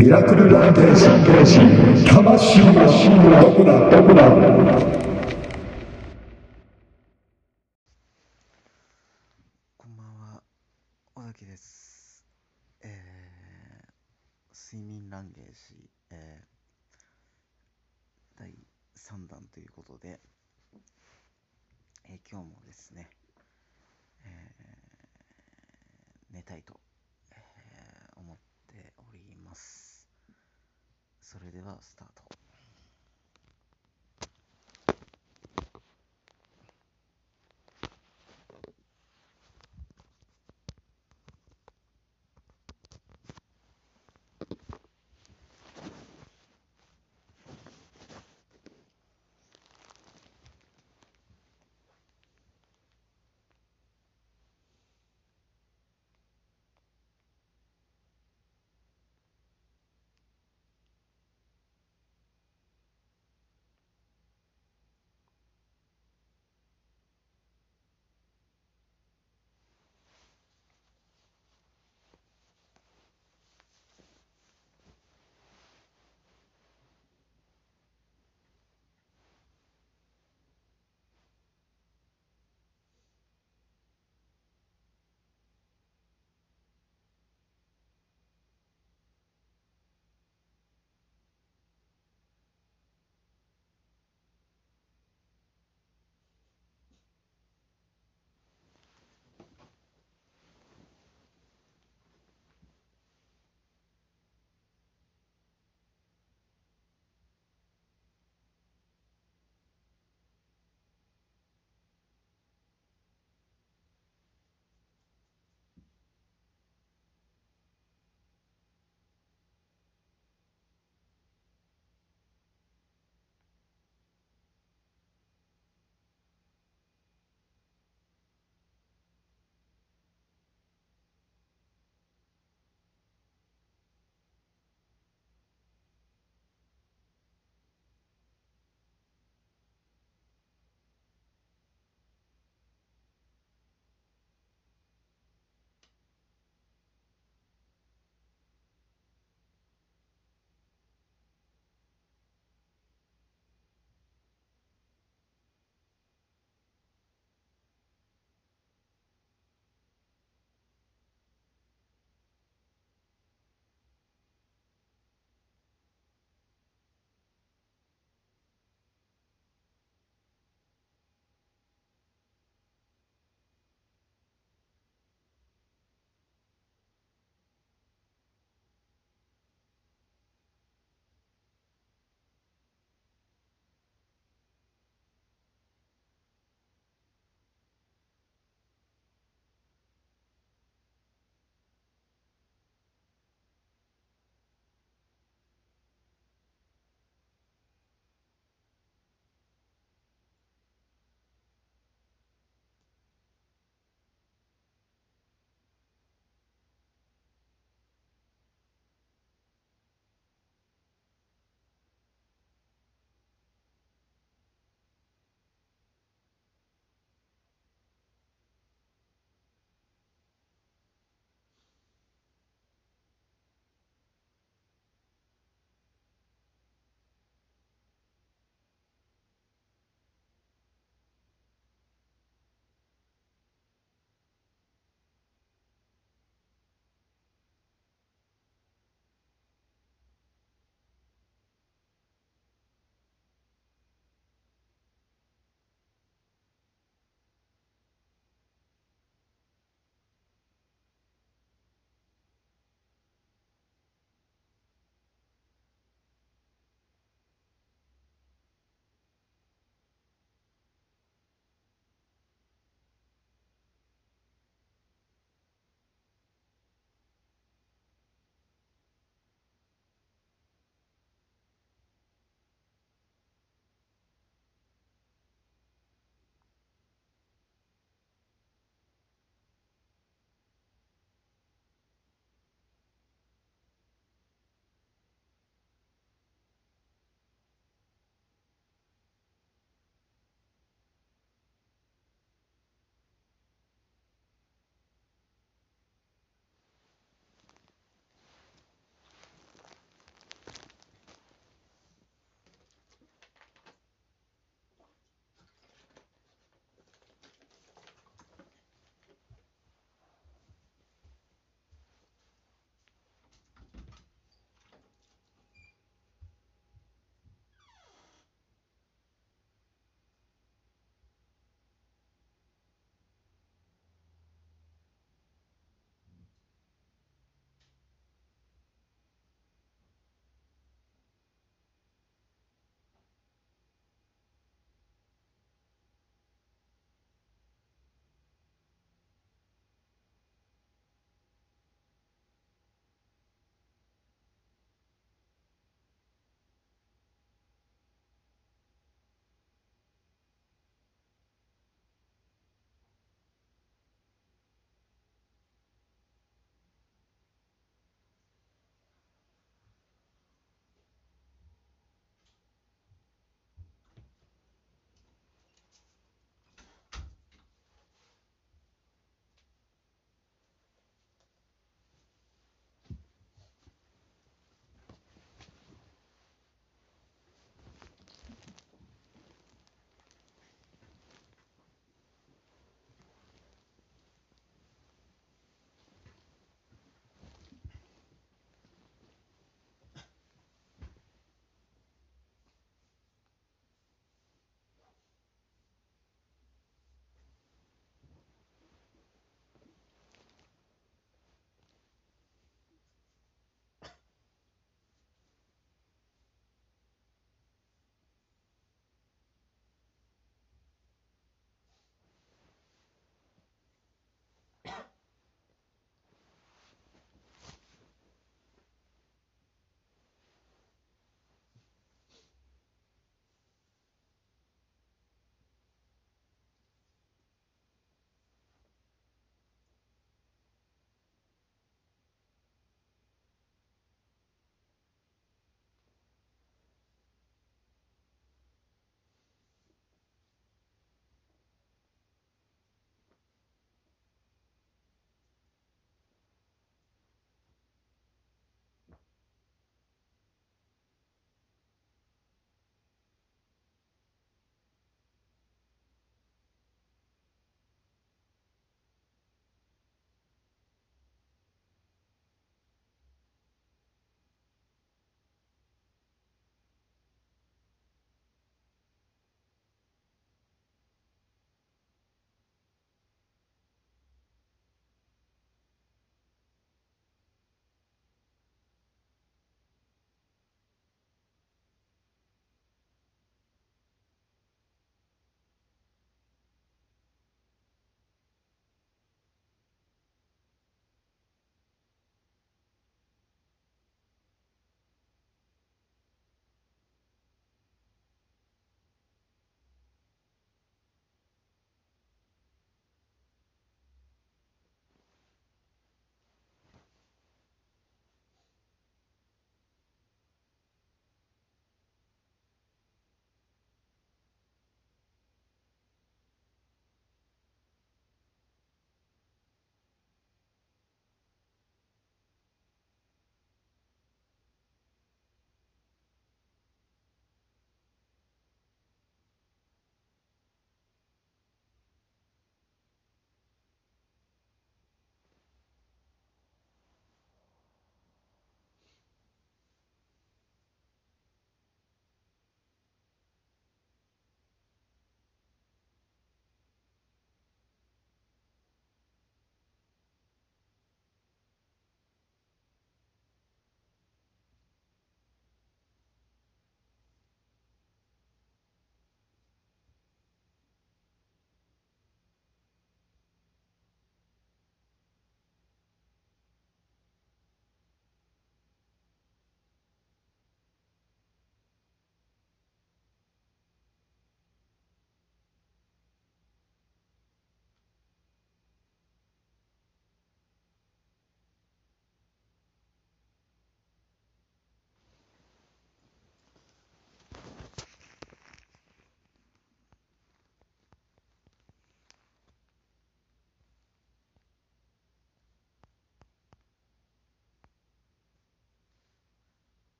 ミラクルランテージ魂は。どこだどこだこんばんは、小崎です。えー、睡眠ランゲージ、えー、第3弾ということで、えー今日もですね、えー寝たいと、えー思っております。それではスタート。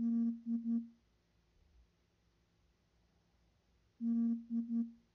うん